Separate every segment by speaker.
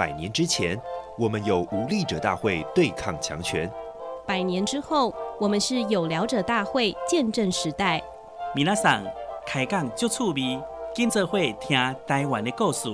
Speaker 1: 百年之前，我们有无力者大会对抗强权；
Speaker 2: 百年之后，我们是有聊者大会见证时代。
Speaker 3: 米娜桑开讲就趣味，今则会听台湾的故事。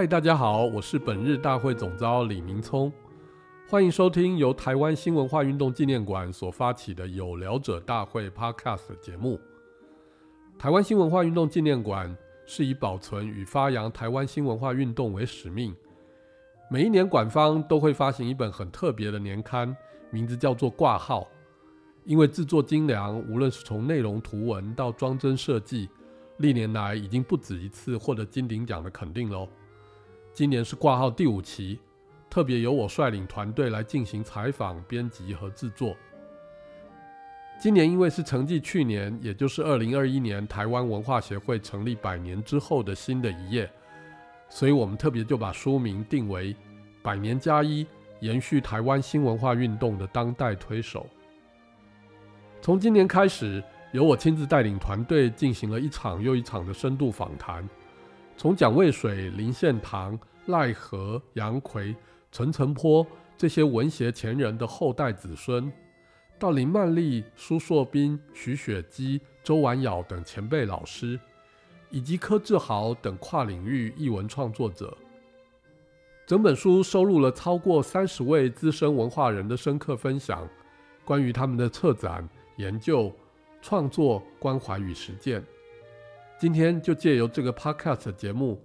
Speaker 4: 嗨，大家好，我是本日大会总召李明聪，欢迎收听由台湾新文化运动纪念馆所发起的有聊者大会 Podcast 节目。台湾新文化运动纪念馆是以保存与发扬台湾新文化运动为使命，每一年馆方都会发行一本很特别的年刊，名字叫做《挂号》，因为制作精良，无论是从内容图文到装帧设计，历年来已经不止一次获得金鼎奖的肯定喽。今年是挂号第五期，特别由我率领团队来进行采访、编辑和制作。今年因为是承继去年，也就是二零二一年台湾文化协会成立百年之后的新的一页，所以我们特别就把书名定为“百年加一”，延续台湾新文化运动的当代推手。从今年开始，由我亲自带领团队进行了一场又一场的深度访谈。从蒋渭水、林献堂、赖和、杨逵、陈澄波这些文学前人的后代子孙，到林曼丽、苏硕斌、许雪姬、周婉窈等前辈老师，以及柯志豪等跨领域译文创作者，整本书收录了超过三十位资深文化人的深刻分享，关于他们的策展、研究、创作、关怀与实践。今天就借由这个 podcast 节目，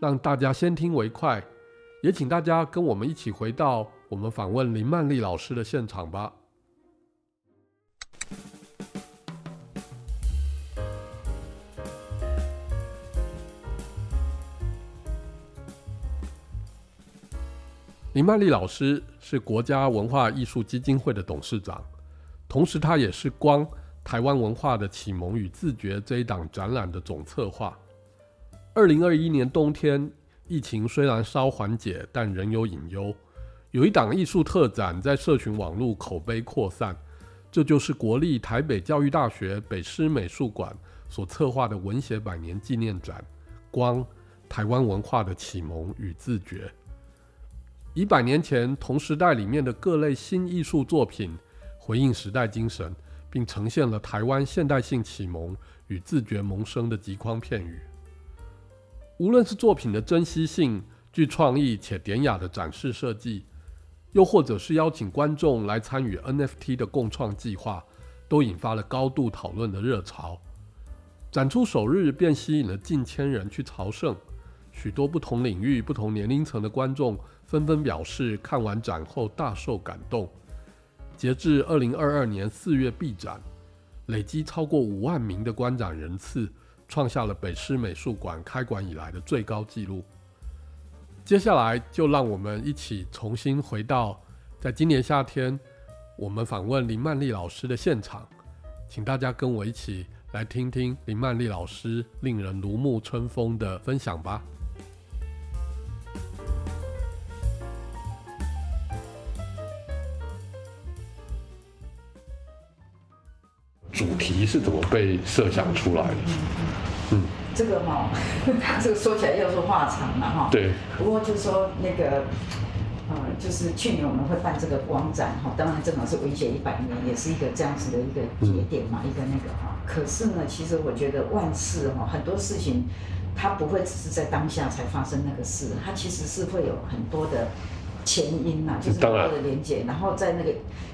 Speaker 4: 让大家先听为快，也请大家跟我们一起回到我们访问林曼丽老师的现场吧。林曼丽老师是国家文化艺术基金会的董事长，同时她也是光。台湾文化的启蒙与自觉这一档展览的总策划。二零二一年冬天，疫情虽然稍缓解，但仍有隐忧。有一档艺术特展在社群网络口碑扩散，这就是国立台北教育大学北师美术馆所策划的文学百年纪念展《光：台湾文化的启蒙与自觉》，以百年前同时代里面的各类新艺术作品回应时代精神。并呈现了台湾现代性启蒙与自觉萌生的极宽片语。无论是作品的珍稀性、具创意且典雅的展示设计，又或者是邀请观众来参与 NFT 的共创计划，都引发了高度讨论的热潮。展出首日便吸引了近千人去朝圣，许多不同领域、不同年龄层的观众纷纷表示看完展后大受感动。截至二零二二年四月闭展，累积超过五万名的观展人次，创下了北师美术馆开馆以来的最高纪录。接下来就让我们一起重新回到在今年夏天我们访问林曼丽老师的现场，请大家跟我一起来听听林曼丽老师令人如沐春风的分享吧。是怎么被设想出来的？
Speaker 5: 嗯，这个哈，这个说起来又是话长了哈。
Speaker 4: 对。
Speaker 5: 不过就是说那个，呃，就是去年我们会办这个光展哈，当然正好是文协一百年，也是一个这样子的一个节点嘛，嗯、一个那个哈。可是呢，其实我觉得万事哈，很多事情它不会只是在当下才发生那个事，它其实是会有很多的。前因呐、啊，就是很多的连接，然后在那个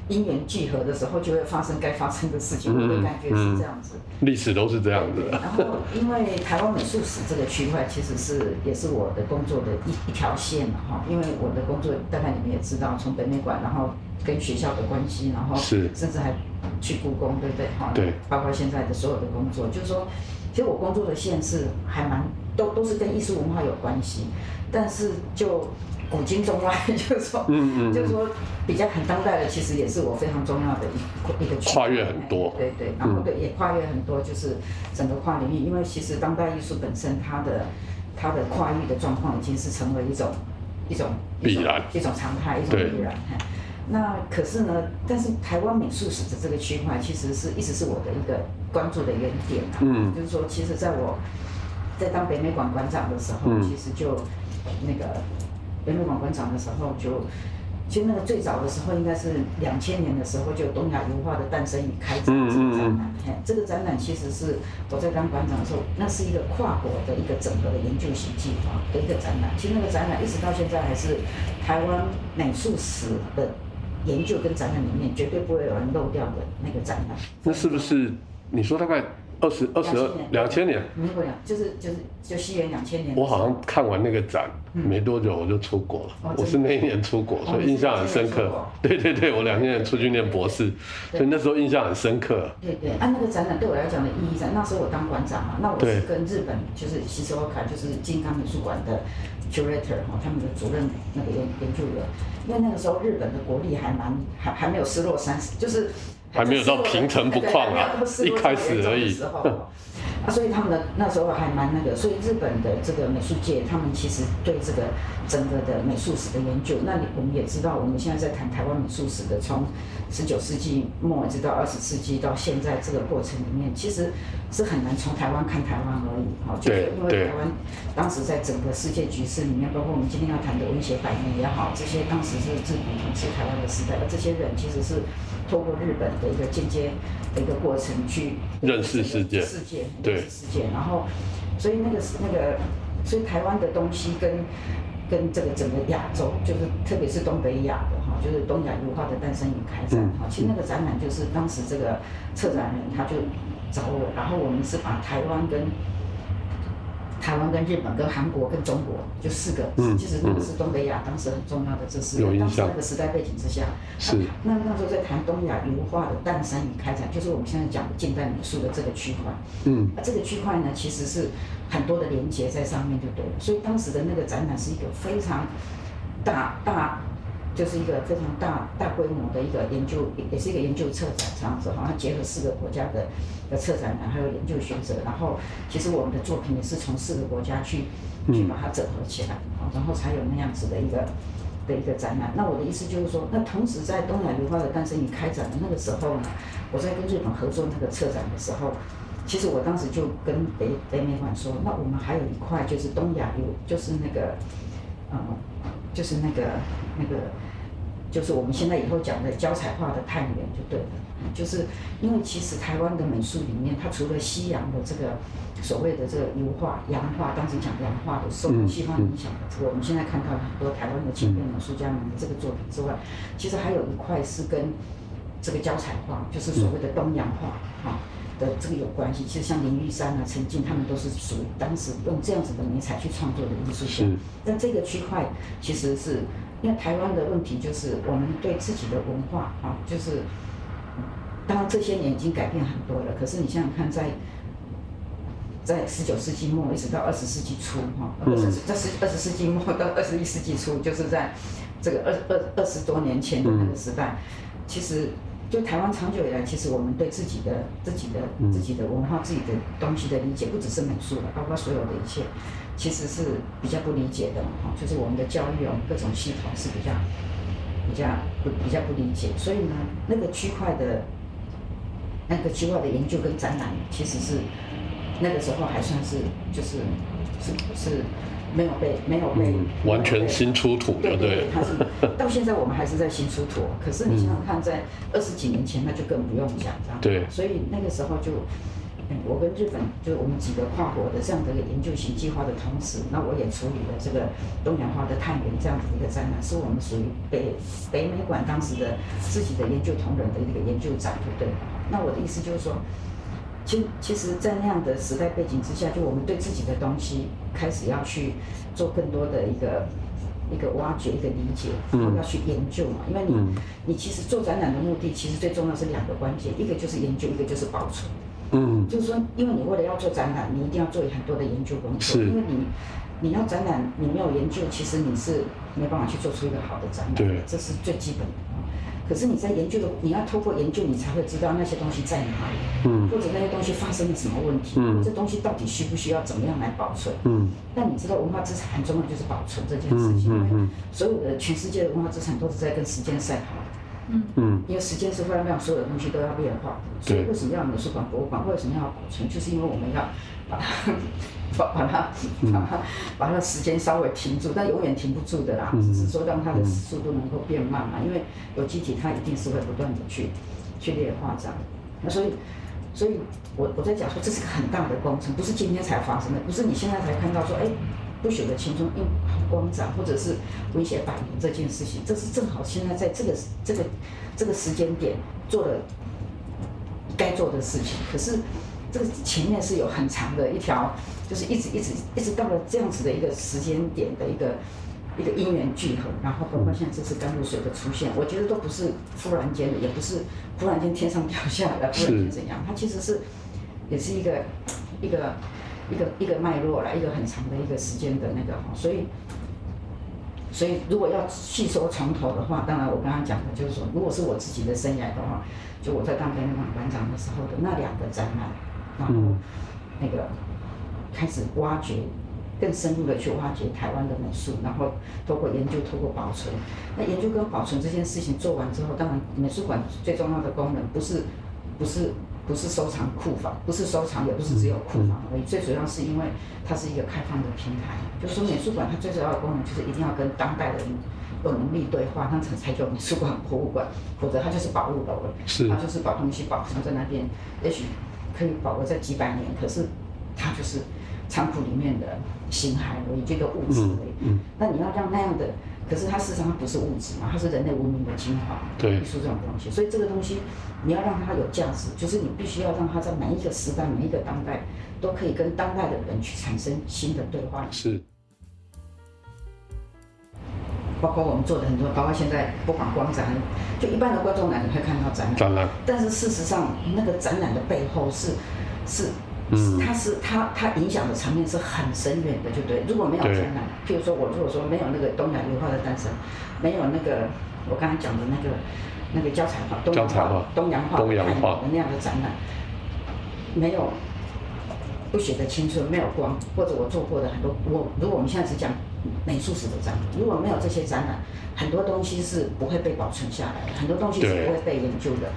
Speaker 5: 因缘聚合的时候，就会发生该发生的事情。我的感觉是这样子，
Speaker 4: 历史都是这样子的。
Speaker 5: 然后，因为台湾美术史这个区块，其实是也是我的工作的一一条线嘛，哈。因为我的工作，大概你们也知道，从北美馆，然后跟学校的关系，然后是甚至还去故宫，对不对？哈，对。包括现在的所有的工作，就是说，其实我工作的线是还蛮都都是跟艺术文化有关系，但是就。古今中外，就是说，嗯嗯，就是说，比较很当代的，其实也是我非常重要的一一个
Speaker 4: 跨越很多，
Speaker 5: 对对，然后对也跨越很多，就是整个跨领域，因为其实当代艺术本身它的它的跨域的状况已经是成为一种一种
Speaker 4: 必然。
Speaker 5: 一种常态，一种必然。那可是呢，但是台湾美术史的这个区块，其实是一直是我的一个关注的一个点啊。嗯，就是说，其实在我在当北美馆馆长的时候，嗯、其实就那个北美馆馆长的时候就。其实那个最早的时候，应该是两千年的时候，就东亚油画的诞生与开展这个展览。嗯、这个展览其实是我在当馆长的时候，那是一个跨国的一个整合的研究型计划的一个展览。其实那个展览一直到现在还是台湾美术史的研究跟展览里面绝对不会有人漏掉的那个展览。
Speaker 4: 那是不是你说大概？二十二十二两千年，
Speaker 5: 没有，就是就是就西元两千年。
Speaker 4: 我好像看完那个展没多久我就出国了，我是那一年出国，所以印象很深刻。对对对，我两千年出去念博士，所以那时候印象很深刻。
Speaker 5: 对对，按那个展览对我来讲的意义在，那时候我当馆长嘛，那我是跟日本就是西斯沃卡，就是金刚美术馆的 curator 哈，他们的主任那个研研究员，因为那个时候日本的国力还蛮还还没有失落三十，就是。
Speaker 4: 还没有到平成不况啊，一开始而已。
Speaker 5: 啊，所以他们的那时候还蛮那个，所以日本的这个美术界，他们其实对这个整个的美术史的研究，那你我们也知道，我们现在在谈台湾美术史的，从十九世纪末一直到二十世纪到现在这个过程里面，其实是很难从台湾看台湾而已。哈，就是因为台湾当时在整个世界局势里面，包括我们今天要谈的文学百年也好，这些当时是日本统治台湾的时代，而这些人其实是透过日本的一个间接的一个过程去
Speaker 4: 认识世界，
Speaker 5: 世界对。世界，然后，所以那个是那个，所以台湾的东西跟跟这个整个亚洲，就是特别是东北亚的哈，就是东亚油画的诞生与开展哈。其实那个展览就是当时这个策展人他就找我，然后我们是把台湾跟。台湾跟日本跟韩国跟中国就四个，嗯、其实那个是东北亚当时很重要的这四个。当时那个时代背景之下，是那那时候在谈东亚油画的诞生与开展，就是我们现在讲的近代美术的这个区块。嗯，那这个区块呢，其实是很多的连接在上面，就对了。所以当时的那个展览是一个非常大大。就是一个非常大大规模的一个研究，也是一个研究策展这样子，好像结合四个国家的的策展人还有研究学者，然后其实我们的作品也是从四个国家去去把它整合起来，然后才有那样子的一个的一个展览。那我的意思就是说，那同时在东亚油画的诞生与开展的那个时候呢，我在跟日本合作那个策展的时候，其实我当时就跟北北美馆说，那我们还有一块就是东亚油，就是那个，嗯，就是那个那个。就是我们现在以后讲的胶彩画的探源就对了，就是因为其实台湾的美术里面，它除了西洋的这个所谓的这个油画、洋画，当时讲洋画的受西方影响的这个，我们现在看到很多台湾的前辈美术家们的这个作品之外，其实还有一块是跟这个胶彩画，就是所谓的东洋画哈的这个有关系。其实像林玉山啊、陈进他们都是属于当时用这样子的媒材去创作的艺术家。但这个区块其实是。因为台湾的问题就是，我们对自己的文化啊，就是，当然这些年已经改变很多了。可是你想想看，在在十九世纪末一直到二十世纪初哈，二十在十二十世纪末到二十一世纪初，就是在这个二二二十多年前的那个时代，其实就台湾长久以来，其实我们对自己的自己的自己的文化、自己的东西的理解，不只是美术了，包括所有的一切。其实是比较不理解的哈，就是我们的教育哦，各种系统是比较比较不比较不理解，所以呢，那个区块的那个区块的研究跟展览，其实是那个时候还算是就是是是没有被没有被、嗯、
Speaker 4: 完全新出土的，对对，对，它是
Speaker 5: 到现在我们还是在新出土，可是你想想看，在二十几年前那就更不用讲这样，
Speaker 4: 对，
Speaker 5: 所以那个时候就。嗯，我跟日本就是我们几个跨国的这样的一个研究型计划的同时，那我也处理了这个东洋化的探源这样子的一个展览，是我们属于北北美馆当时的自己的研究同仁的一个研究展，对不对？那我的意思就是说，其其实，在那样的时代背景之下，就我们对自己的东西开始要去做更多的一个一个挖掘、一个理解，然后要去研究嘛。因为你你其实做展览的目的，其实最重要是两个关键，一个就是研究，一个就是保存。嗯，就是说，因为你为了要做展览，你一定要做很多的研究工作。是。因为你，你要展览，你没有研究，其实你是没办法去做出一个好的展览。对。这是最基本的啊。可是你在研究的，你要透过研究，你才会知道那些东西在哪里，嗯，或者那些东西发生了什么问题，嗯，这东西到底需不需要怎么样来保存，嗯，那你知道文化资产很重要，就是保存这件事情，因为所有的全世界的文化资产都是在跟时间赛跑。嗯嗯，因为时间是会让所有的东西都要变化，所以为什么要美术馆、博物馆？为什么要保存？就是因为我们要把它把把它把它把它的时间稍微停住，但永远停不住的啦，只是说让它的速度能够变慢嘛。因为有机体它一定是会不断的去去劣化这样。那所以，所以我我在讲说这是个很大的工程，不是今天才发生的，不是你现在才看到说哎。不朽的青春用光展，或者是文学百年这件事情，这是正好现在在这个这个这个时间点做了该做的事情。可是这个前面是有很长的一条，就是一直一直一直到了这样子的一个时间点的一个一个因缘聚合，然后包括现在这次甘露水的出现，我觉得都不是忽然间的，也不是忽然间天上掉下来，忽然间怎样，它其实是也是一个一个。一个一个脉络来，一个很长的一个时间的那个哈，所以，所以如果要细说从头的话，当然我刚刚讲的就是说，如果是我自己的生涯的话，就我在当北美馆馆长的时候的那两个展览，然后那个开始挖掘，更深入的去挖掘台湾的美术，然后透过研究，透过保存。那研究跟保存这件事情做完之后，当然美术馆最重要的功能不是不是。不是收藏库房，不是收藏，也不是只有库房而已。最主要是因为它是一个开放的平台，就是说美术馆它最主要的功能就是一定要跟当代人有能力对话，那才才叫美术馆、博物馆，否则它就是宝物楼了。是，它就是把东西保存在那边，也许可以保留在几百年，可是它就是仓库里面的形骸而已，这个物质而已。嗯。那你要让那样的。可是它事实上它不是物质嘛，它是人类文明的精华，对，艺术这种东西。所以这个东西你要让它有价值，就是你必须要让它在每一个时代、每一个当代都可以跟当代的人去产生新的对话。是。包括我们做的很多，包括现在不管光展，就一般的观众来你会看到展览，展览。但是事实上，那个展览的背后是是。嗯，它是它它影响的层面是很深远的，就对。如果没有展览，譬如说我如果说没有那个东亚油画的诞生，没有那个我刚才讲的那个那个胶彩画、东洋画、东洋画、东洋画的那样的展览，没有不朽的青春，没有光，或者我做过的很多，我如果我们现在只讲美术史的展览，如果没有这些展览，很多东西是不会被保存下来的，很多东西是不会被研究的。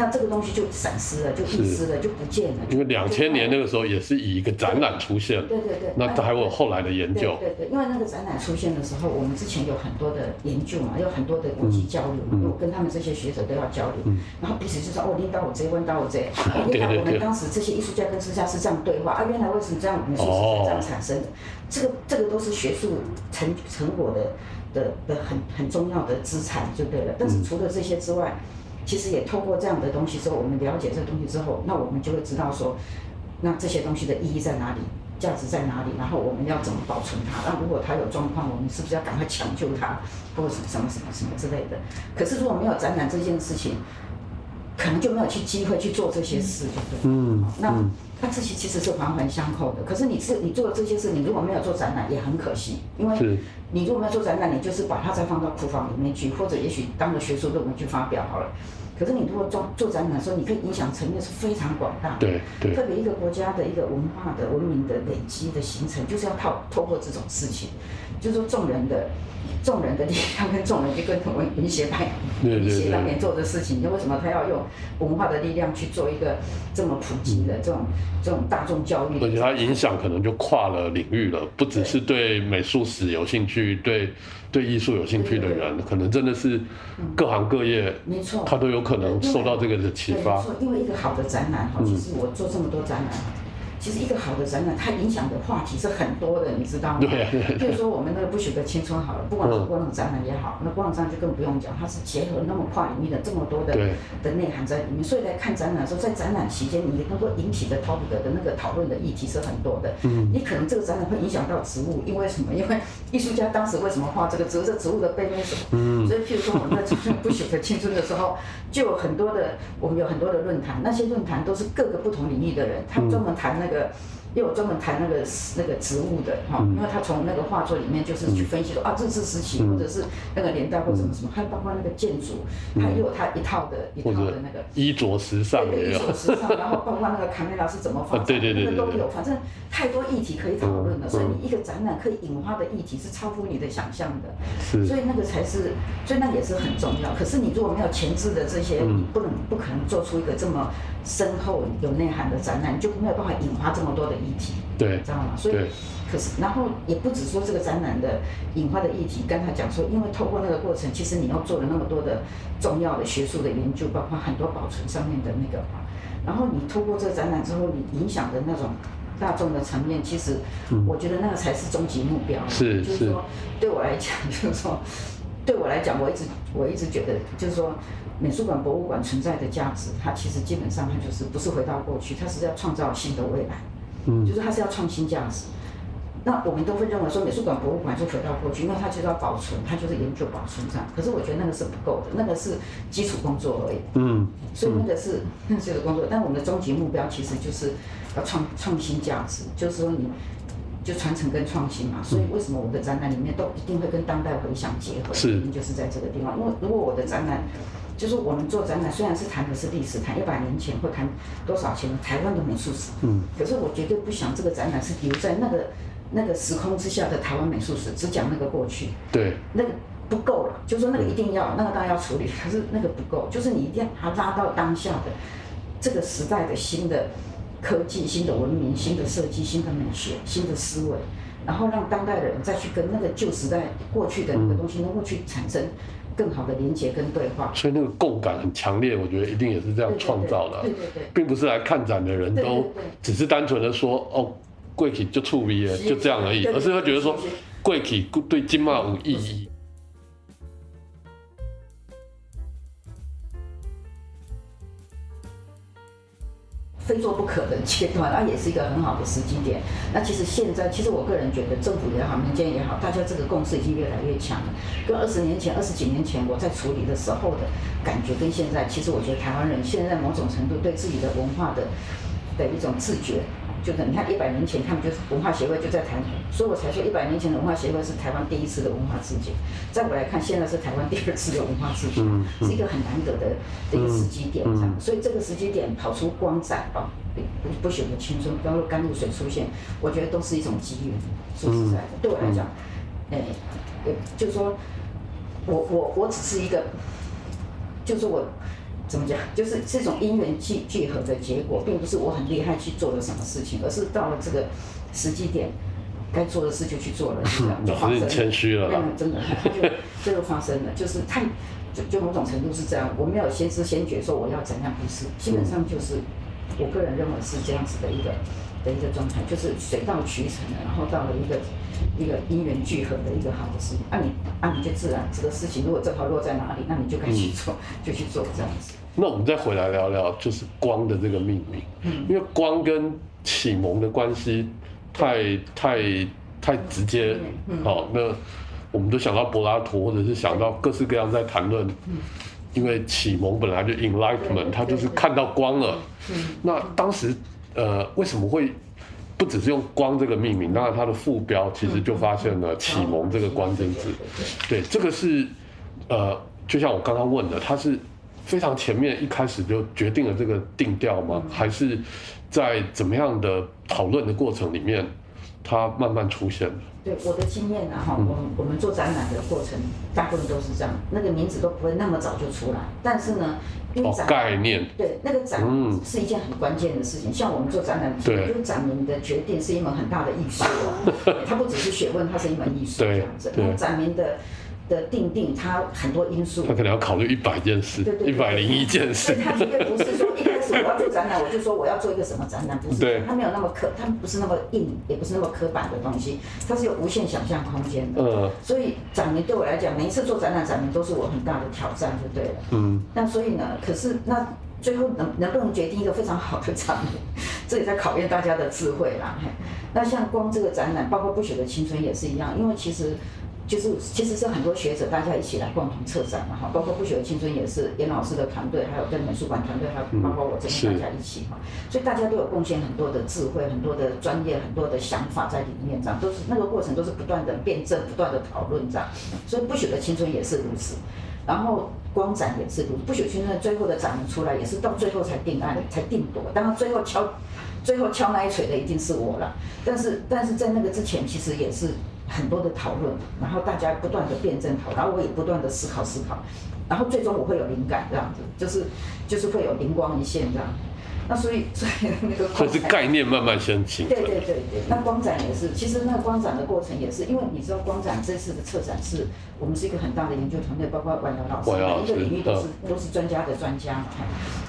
Speaker 5: 那这个东西就闪失了，就遗失了，就不见了。
Speaker 4: 因为两千年那个时候也是以一个展览出现，对对对。那还有后来的研究。
Speaker 5: 对对，因为那个展览出现的时候，我们之前有很多的研究嘛，有很多的国际交流嘛，因为我跟他们这些学者都要交流，然后彼此就说哦，领导我这，问到我这，原来我们当时这些艺术家跟艺术家是这样对话啊，原来为什么这样美术是这样产生的？这个这个都是学术成成果的的的很很重要的资产就对了。但是除了这些之外，其实也透过这样的东西之后，我们了解这东西之后，那我们就会知道说，那这些东西的意义在哪里，价值在哪里，然后我们要怎么保存它。那如果它有状况，我们是不是要赶快抢救它，或者什么什么什么之类的？可是如果没有展览这件事情，可能就没有去机会去做这些事，对不对？嗯，那。那这些其实是环环相扣的，可是你是你做的这些事，你如果没有做展览也很可惜，因为你如果没有做展览，你就是把它再放到库房里面去，或者也许当个学术论文去发表好了。可是你如果做做展览的时候，你可以影响层面是非常广大的，对对，特别一个国家的一个文化的文明的累积的形成，就是要靠透过这种事情，就是说众人的。众人的力量跟众人就跟同文文学派文学当年做的事情，那为什么他要用文化的力量去做一个这么普及的这种这种大众教育？
Speaker 4: 而且它影响可能就跨了领域了，不只是对美术史有兴趣，对对艺术有兴趣的人，可能真的是各行各业，没错，他都有可能受到这个的启发。
Speaker 5: 因为一个好的展览哈，其实我做这么多展览。其实一个好的展览，它影响的话题是很多的，你知道吗？对，比如说我们那个不朽的青春好了，不管是光廊展览也好，那光廊展览就更不用讲，它是结合那么跨领域的这么多的的内涵在里面，所以来看展览的时候，在展览期间，你能够引起的 topic 的那个讨论的议题是很多的。嗯。你可能这个展览会影响到植物，因为什么？因为艺术家当时为什么画这个植物？这植物的背面什么？嗯。所以，譬如说我们在不朽的青春的时候，就有很多的，我们有很多的论坛，那些论坛都是各个不同领域的人，他们专门谈那个。因为我专门谈那个那个植物的哈，因为他从那个画作里面就是去分析说啊，日治时期或者是那个年代或什么什么，还有包括那个建筑，他也有他一套的一套的那个
Speaker 4: 衣着时尚
Speaker 5: 对，衣着时尚，然后包括那个卡梅拉是怎么发展，
Speaker 4: 对对对，
Speaker 5: 那个都有，反正太多议题可以讨论了，所以你一个展览可以引发的议题是超乎你的想象的，所以那个才是，所以那也是很重要。可是你如果没有前置的这些，你不能不可能做出一个这么深厚有内涵的展览，你就没有办法引发这么多的议题。
Speaker 4: 对，
Speaker 5: 知道吗？所以，可是，然后也不止说这个展览的引发的议题。刚才讲说，因为透过那个过程，其实你又做了那么多的重要的学术的研究，包括很多保存上面的那个。然后你透过这个展览之后，你影响的那种大众的层面，其实我觉得那个才是终极目标。
Speaker 4: 是，
Speaker 5: 就是说，对我来讲，就是说，对我来讲，我一直我一直觉得，就是说，美术馆、博物馆存在的价值，它其实基本上它就是不是回到过去，它是要创造新的未来。嗯，就是它是要创新价值，那我们都会认为说美术馆、博物馆就回到过去，因为它就是要保存，它就是研究保存这样。可是我觉得那个是不够的，那个是基础工作而已。嗯，所以那个是那些的工作，但我们的终极目标其实就是要创创新价值，就是说你就传承跟创新嘛。所以为什么我的展览里面都一定会跟当代回响结合？
Speaker 4: 是，
Speaker 5: 就是在这个地方。因为如果我的展览。就是我们做展览，虽然是谈的是历史，谈一百年前或谈多少钱台湾的美术史，嗯，可是我绝对不想这个展览是留在那个那个时空之下的台湾美术史，只讲那个过去，
Speaker 4: 对，
Speaker 5: 那个不够了。就是说那个一定要，那个当然要处理，可是那个不够，就是你一定要把它拉到当下的这个时代的新的科技、新的文明、新的设计、新的美学、新的思维，然后让当代的人再去跟那个旧时代过去的那个东西能够去产生。更好的连接跟对话，
Speaker 4: 所以那个共感很强烈，我觉得一定也是这样创造的。
Speaker 5: 对对对，
Speaker 4: 并不是来看展的人都只是单纯的说哦，贵体就触鼻，就这样而已，而是会觉得说贵体对金马有意义。
Speaker 5: 非做不可的阶段，那也是一个很好的时机点。那其实现在，其实我个人觉得，政府也好，民间也好，大家这个共识已经越来越强了。跟二十年前、二十几年前我在处理的时候的感觉，跟现在，其实我觉得台湾人现在某种程度对自己的文化的的一种自觉。就可能你看一百年前，他们就是文化协会就在谈，所以我才说一百年前的文化协会是台湾第一次的文化事件。在我来看，现在是台湾第二次的文化自觉，是一个很难得的一个时机点上。所以这个时机点跑出光仔啊，不不朽的青春，包括甘露水出现，我觉得都是一种机遇。说实在的，对我来讲，哎，就是说我我我只是一个，就是我。怎么讲？就是这种因缘聚聚合的结果，并不是我很厉害去做了什么事情，而是到了这个时机点，该做的事就去做了，是这样就发生了。
Speaker 4: 谦虚了。
Speaker 5: 嗯，真的，他就这就发生了，就是太就就某种程度是这样，我没有先知先觉说我要怎样，不是，基本上就是我个人认为是这样子的一个的一个状态，就是水到渠成的，然后到了一个。一个因缘聚合的一个好的事情，那、啊、你啊你就自然这个事情如果正好落在哪里，那你就该去做，嗯、就去做这样子。
Speaker 4: 那我们再回来聊聊，就是光的这个命名，嗯，因为光跟启蒙的关系太、嗯、太太直接，嗯，好，那我们都想到柏拉图，或者是想到各式各样在谈论，嗯，因为启蒙本来就 enlightenment，他就是看到光了，嗯，那当时呃为什么会？不只是用光这个命名，当然它的副标其实就发现了启蒙这个关键字。对，这个是呃，就像我刚刚问的，它是非常前面一开始就决定了这个定调吗？还是在怎么样的讨论的过程里面，它慢慢出现的？
Speaker 5: 对我的经验呢，哈，我们我们做展览的过程，大部分都是这样，那个名字都不会那么早就出来。但是呢，因为展、
Speaker 4: 哦、概念，
Speaker 5: 对那个展是一件很关键的事情。嗯、像我们做展览，对，就是展名的决定是一门很大的艺术哦，它不只是学问，它是一门艺术这样子。那展名的。的定定，它很多因素，
Speaker 4: 他可能要考虑一百件事，一百零一件事。
Speaker 5: 他绝对不是说一开始我要做展览，我就说我要做一个什么展览，不是，他没有那么刻，他不是那么硬，也不是那么刻板的东西，它是有无限想象空间的。嗯，所以展名对我来讲，每一次做展览，展名都是我很大的挑战，就对了。嗯，那所以呢，可是那最后能能不能决定一个非常好的展名，这也在考验大家的智慧啦。那像光这个展览，包括不朽的青春也是一样，因为其实。就是其实是很多学者大家一起来共同策展嘛哈，包括不朽的青春也是严老师的团队，还有跟美术馆团队，还有包括我这边大家一起哈，所以大家都有贡献很多的智慧、很多的专业、很多的想法在里面，这样都是那个过程都是不断的辩证、不断的讨论这样，所以不朽的青春也是如此，然后光展也是如此，不朽青春最后的展出出来也是到最后才定案、才定夺，当然最后敲。最后敲那一锤的一定是我了，但是但是在那个之前，其实也是很多的讨论，然后大家不断的辩证讨，然后我也不断的思考思考，然后最终我会有灵感这样子，就是就是会有灵光一现这样。那所以，所以那个
Speaker 4: 光是概念慢慢先形成。
Speaker 5: 对对对对，那光展也是，其实那个光展的过程也是，因为你知道光展这次的策展是我们是一个很大的研究团队，包括婉瑶老师，每一个领域都是都是专家的专家嘛。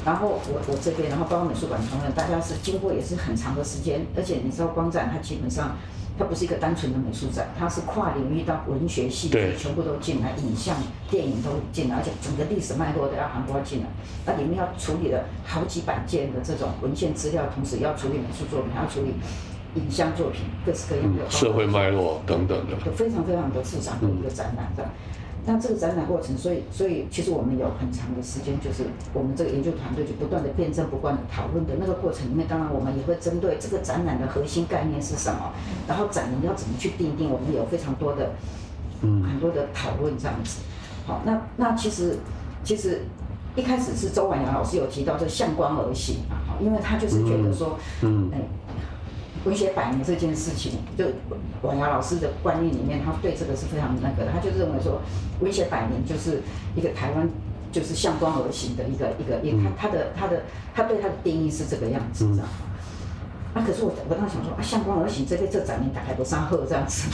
Speaker 5: 然后我我这边，然后包括美术馆同仁，大家是经过也是很长的时间，而且你知道光展它基本上。它不是一个单纯的美术展，它是跨领域到文学戏剧全部都进来，影像、电影都进来，而且整个历史脉络都要涵盖进来。那里面要处理了好几百件的这种文献资料，同时要处理美术作品，还要处理影像作品，各式各样的
Speaker 4: 社会脉络等等的，
Speaker 5: 都非常非常的复杂的一个展览的。那这个展览过程，所以所以其实我们有很长的时间，就是我们这个研究团队就不断的辩证、不断的讨论的那个过程里面，当然我们也会针对这个展览的核心概念是什么，然后展名要怎么去定定，我们有非常多的嗯很多的讨论这样子。好，那那其实其实一开始是周婉瑶老师有提到这向光而行啊，因为他就是觉得说嗯。嗯文学百年这件事情，就王瑶老师的观念里面，他对这个是非常那个的。他就认为说，文学百年就是一个台湾，就是向光而行的一个一个，他他的他的他对他的定义是这个样子，知道吗？啊，可是我我当时想说啊，向光而行这个这展名打开不上贺这样子，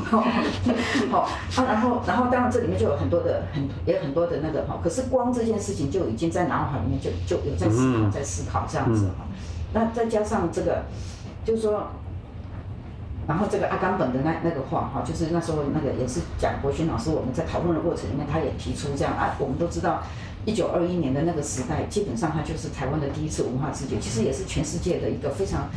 Speaker 5: 好，好啊，然后然后当然这里面就有很多的很也有很多的那个哈，可是光这件事情就已经在脑海里面就就有在思考在思考这样子哈，那再加上这个。就是说，然后这个阿甘本的那那个话哈，就是那时候那个也是蒋国勋老师，我们在讨论的过程里面，他也提出这样啊，我们都知道，一九二一年的那个时代，基本上它就是台湾的第一次文化自觉，其实也是全世界的一个非常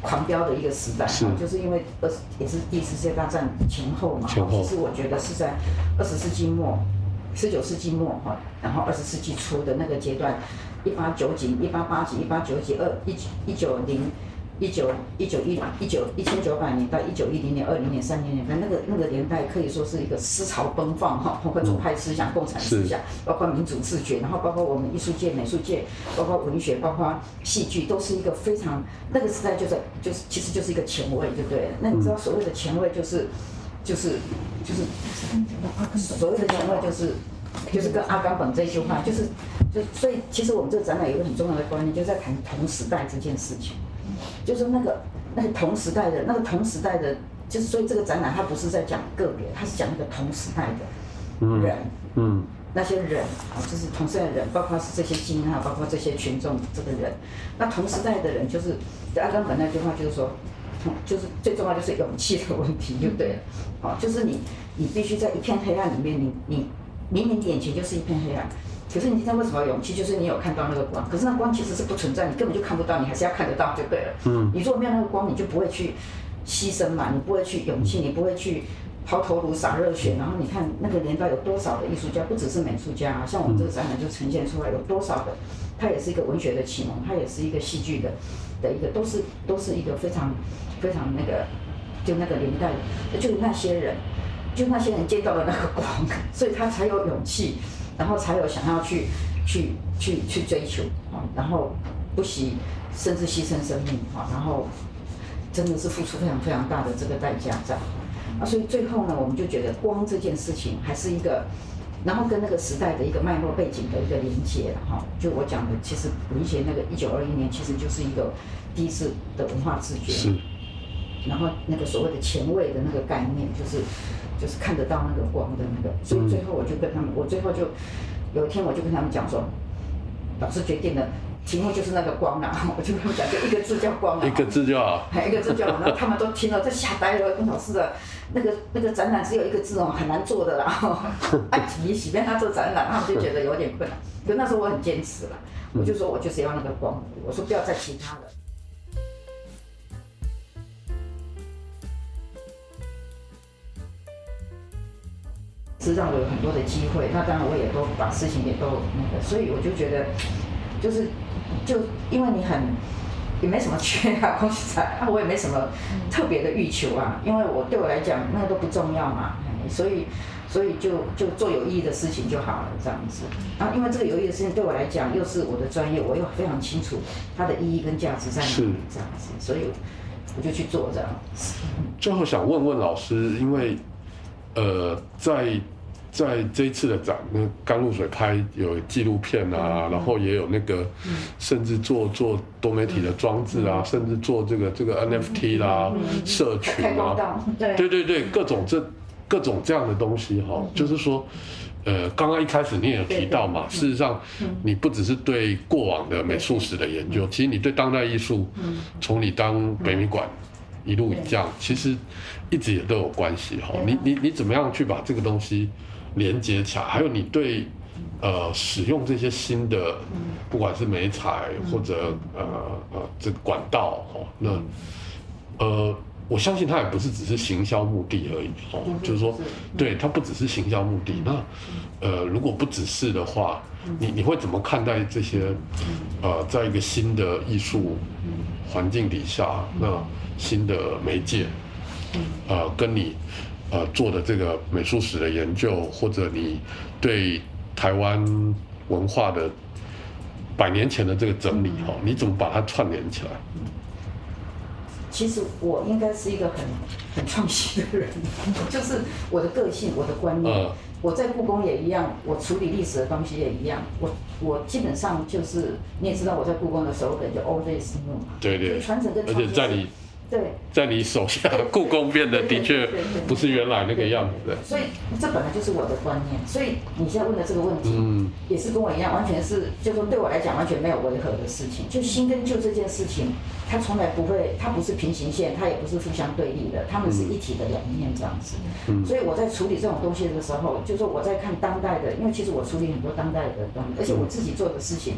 Speaker 5: 狂飙的一个时代，是就是因为二十也是第一次世界大战前后嘛，前后其实我觉得是在二十世纪末、十九世纪末哈，然后二十世纪初的那个阶段，一八九几、一八八几、一八九几、二一一九零。一九一九一一九一千九百年到一九一零年、二零年、三零年，那个那个年代可以说是一个思潮奔放哈，包括左派思想、共产思想，包括民主自觉，然后包括我们艺术界、美术界，包括文学、包括戏剧，都是一个非常那个时代就在就是其实就是一个前卫，对不对？那你知道所谓的前卫就是就是就是所谓的前卫就是就是跟阿甘本这一句话就是就所以其实我们这个展览有一个很重要的观念，就是在谈同时代这件事情。就是那个那个同时代的那个同时代的，就是所以这个展览它不是在讲个别，它是讲那个同时代的人，嗯，嗯那些人啊，就是同时代的人，包括是这些精英，啊包括这些群众这个人。那同时代的人，就是阿甘本那句话就是说，就是最重要就是勇气的问题，就对了，好，就是你你必须在一片黑暗里面，你你明明眼前就是一片黑暗。可是你今天为什么有勇气？就是你有看到那个光，可是那光其实是不存在，你根本就看不到，你还是要看得到就对了。嗯。你如果没有那个光，你就不会去牺牲嘛，你不会去勇气，你不会去抛头颅洒热血。然后你看那个年代有多少的艺术家，不只是美术家啊，像我们这个展览就呈现出来有多少的，它也是一个文学的启蒙，它也是一个戏剧的的一个，都是都是一个非常非常那个，就那个年代，就那些人，就那些人见到了那个光，所以他才有勇气。然后才有想要去，去，去，去追求啊，然后不惜甚至牺牲生命啊，然后真的是付出非常非常大的这个代价在啊，所以最后呢，我们就觉得光这件事情还是一个，然后跟那个时代的一个脉络背景的一个连接哈，就我讲的，其实文学那个一九二一年其实就是一个第一次的文化自觉，然后那个所谓的前卫的那个概念就是。就是看得到那个光的那个，所以最后我就跟他们，我最后就有一天我就跟他们讲说，老师决定了，题目就是那个光啊，我就跟他们讲，就一个字叫光啊，
Speaker 4: 一个字就好，
Speaker 5: 还一个字叫，然后他们都听了，这吓呆了，跟老师的那个那个展览只有一个字哦，很难做的啦，啊，你随便他做展览，他们就觉得有点困难，可那时候我很坚持了，我就说我就是要那个光，我说不要再其他的。是让我有很多的机会。那当然我也都把事情也都那个，所以我就觉得，就是就因为你很也没什么缺啊，恭喜财啊，我也没什么特别的欲求啊，因为我对我来讲那个都不重要嘛，所以。所以就就做有意义的事情就好了，这样子。啊，因为这个有意义的事情对我来讲又是我的专业，我又非常清楚它的意义跟价值在哪里，这样子。所以我就去做这样子。
Speaker 4: 最后想问问老师，因为呃，在在这一次的展，那甘露水拍有纪录片啊，嗯、然后也有那个，嗯、甚至做做多媒体的装置啊，嗯、甚至做这个这个 NFT 啦、社群啊，对。对对对，各种这。各种这样的东西哈，就是说，呃，刚刚一开始你也有提到嘛，事实上，你不只是对过往的美术史的研究，其实你对当代艺术，从你当北美馆一路以降，其实一直也都有关系哈。你你你怎么样去把这个东西连接起来？还有你对呃使用这些新的，不管是媒材或者呃呃这个管道哈，那呃。我相信它也不是只是行销目的而已，哦，就是说，对，它不只是行销目的。那，呃，如果不只是的话，你你会怎么看待这些，呃，在一个新的艺术环境底下，那新的媒介，呃，跟你呃做的这个美术史的研究，或者你对台湾文化的百年前的这个整理，哈，你怎么把它串联起来？
Speaker 5: 其实我应该是一个很很创新的人，就是我的个性、我的观念。嗯、我在故宫也一样，我处理历史的东西也一样。我我基本上就是你也知道，我在故宫的时候的就 always new 嘛，对对，传承跟创新。对，
Speaker 4: 在你手下，故宫变得的确不是原来那个样子的。
Speaker 5: 所以这本来就是我的观念。所以你现在问的这个问题，嗯，也是跟我一样，完全是，就是说对我来讲完全没有违和的事情。就新跟旧这件事情，它从来不会，它不是平行线，它也不是互相对立的，它们是一体的两面这样子。嗯，所以我在处理这种东西的时候，就是说我在看当代的，因为其实我处理很多当代的东西，而且我自己做的事情。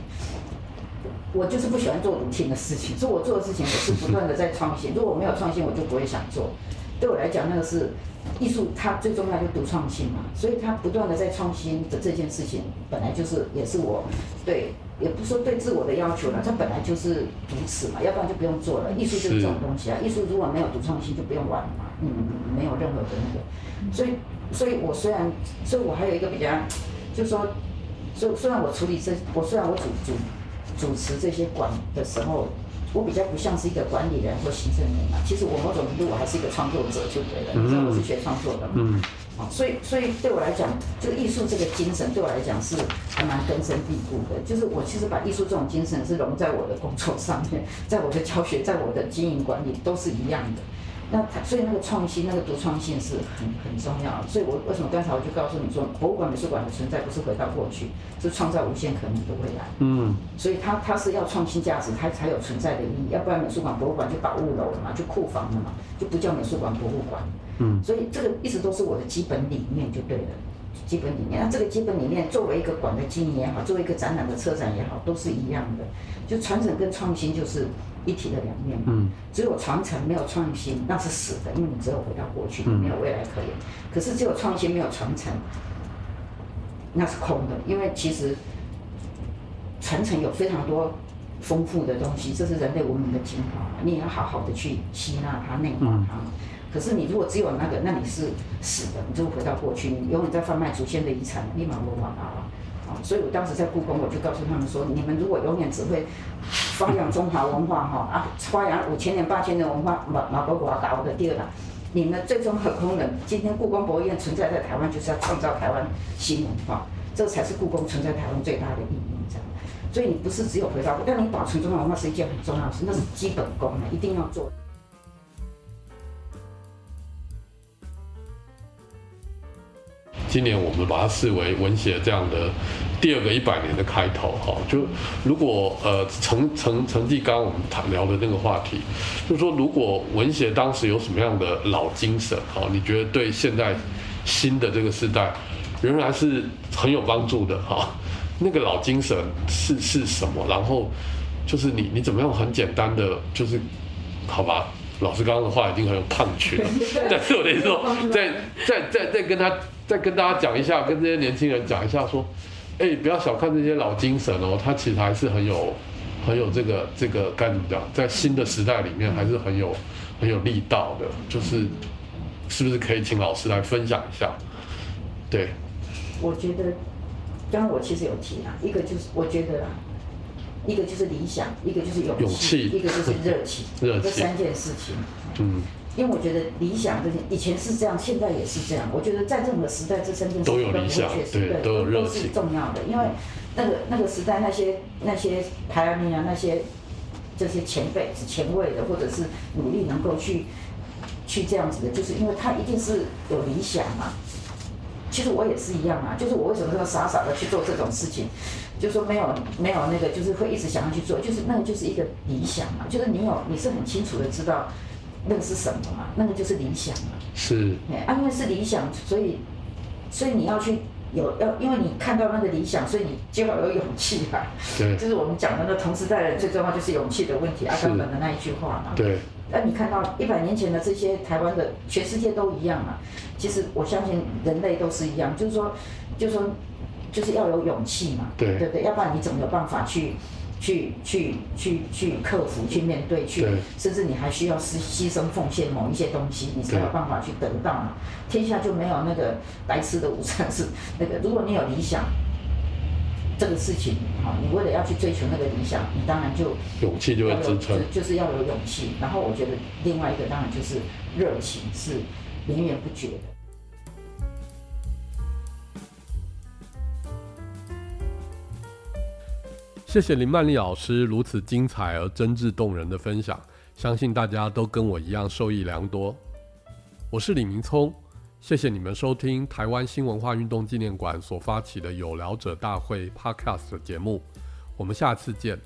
Speaker 5: 我就是不喜欢做 routine 的事情，所以我做的事情我是不断的在创新。如果我没有创新，我就不会想做。对我来讲，那个是艺术，它最重要就独创性嘛。所以它不断的在创新的这件事情，本来就是也是我对，也不说对自我的要求了，它本来就是如此嘛，要不然就不用做了。艺术就是这种东西啊，艺术如果没有独创性，就不用玩了嘛。嗯，没有任何的那个。所以，所以我虽然，所以我还有一个比较，就是说，虽虽然我处理这，我虽然我主主。主持这些馆的时候，我比较不像是一个管理人或行政人嘛。其实我某种程度我还是一个创作者，就对了。你知道我是学创作的嘛。嗯。啊，所以所以对我来讲，这个艺术这个精神对我来讲是还蛮根深蒂固的。就是我其实把艺术这种精神是融在我的工作上面，在我的教学，在我的经营管理都是一样的。那所以那个创新，那个独创性是很很重要。所以我为什么刚才我就告诉你说，博物馆、美术馆的存在不是回到过去，是创造无限可能的未来。嗯，所以它它是要创新价值，它才有存在的意义。要不然美术馆、博物馆就保护楼了嘛，就库房了嘛，就不叫美术馆、博物馆。嗯，所以这个一直都是我的基本理念，就对了。基本理念，那这个基本理念作为一个馆的经营也好，作为一个展览的策展也好，都是一样的。就传承跟创新就是。一体的两面嘛，嗯，只有传承没有创新，那是死的，因为你只有回到过去，你没有未来可言。可是只有创新没有传承，那是空的，因为其实传承有非常多丰富的东西，这是人类文明的精华，你也要好好的去吸纳它、内化它。可是你如果只有那个，那你是死的，你就回到过去，你永远在贩卖祖先的遗产，立马无法了。所以我当时在故宫，我就告诉他们说：你们如果永远只会发扬中华文化，哈啊，发扬五千年、八千年文化，马马国华搞的第二档，你们最终很空人。今天故宫博物院存在在台湾，就是要创造台湾新文化，这才是故宫存在台湾最大的意义，这样。所以你不是只有回到，但你保存中华文化是一件很重要的事，那是基本功，一定要做。
Speaker 4: 今年我们把它视为文学这样的第二个一百年的开头哈，就如果呃成成成绩刚刚我们谈聊的那个话题，就是说如果文学当时有什么样的老精神哈，你觉得对现在新的这个时代仍然是很有帮助的哈？那个老精神是是什么？然后就是你你怎么样很简单的就是好吧，老师刚刚的话已经很有 punch 了，但是我的意思说，再再再再跟他再跟大家讲一下，跟这些年轻人讲一下，说，哎、欸，不要小看这些老精神哦，他其实还是很有很有这个这个该怎么讲，在新的时代里面还是很有很有力道的，就是是不是可以请老师来分享一下？对，
Speaker 5: 我觉得刚刚我其实有提啊，一个就是我觉得。一个就是理想，一个就是勇
Speaker 4: 气，
Speaker 5: 一个就是热情，这三件事情。
Speaker 4: 嗯，
Speaker 5: 因为我觉得理想这些以前是这样，现在也是这样。我觉得在任何时代，这三件事情都有理想，对，都有热情，重要的。因为那个那个时代，那些那些排湾人啊，那些这些前辈是前卫的，或者是努力能够去去这样子的，就是因为他一定是有理想嘛。其实我也是一样啊，就是我为什么这么傻傻的去做这种事情？就是说没有没有那个，就是会一直想要去做，就是那个就是一个理想嘛，就是你有你是很清楚的知道那个是什么嘛，那个就是理想嘛。
Speaker 4: 是。
Speaker 5: 哎，因为是理想，所以所以你要去有要，因为你看到那个理想，所以你就要有勇气吧。
Speaker 4: 对。
Speaker 5: 就是我们讲的那同时代的人最重要就是勇气的问题，阿甘本的那一句话嘛。
Speaker 4: 对。
Speaker 5: 那你看到一百年前的这些台湾的，全世界都一样嘛。其实我相信人类都是一样，就是说，就是说，就是要有勇气嘛。
Speaker 4: 对
Speaker 5: 对对，要不然你怎么有办法去，去去去去克服、去面对、去，甚至你还需要牺牺牲奉献某一些东西，你才有办法去得到嘛。天下就没有那个白吃的午餐是那个，如果你有理想。这个事情，哈，你为了要去追求那个理想，你当然就
Speaker 4: 勇气就会支撑，
Speaker 5: 就是要有勇气。然后我觉得另外一个当然就是热情，是源源不绝的。
Speaker 4: 谢谢林曼丽老师如此精彩而真挚动人的分享，相信大家都跟我一样受益良多。我是李明聪。谢谢你们收听台湾新文化运动纪念馆所发起的有聊者大会 Podcast 节目，我们下次见。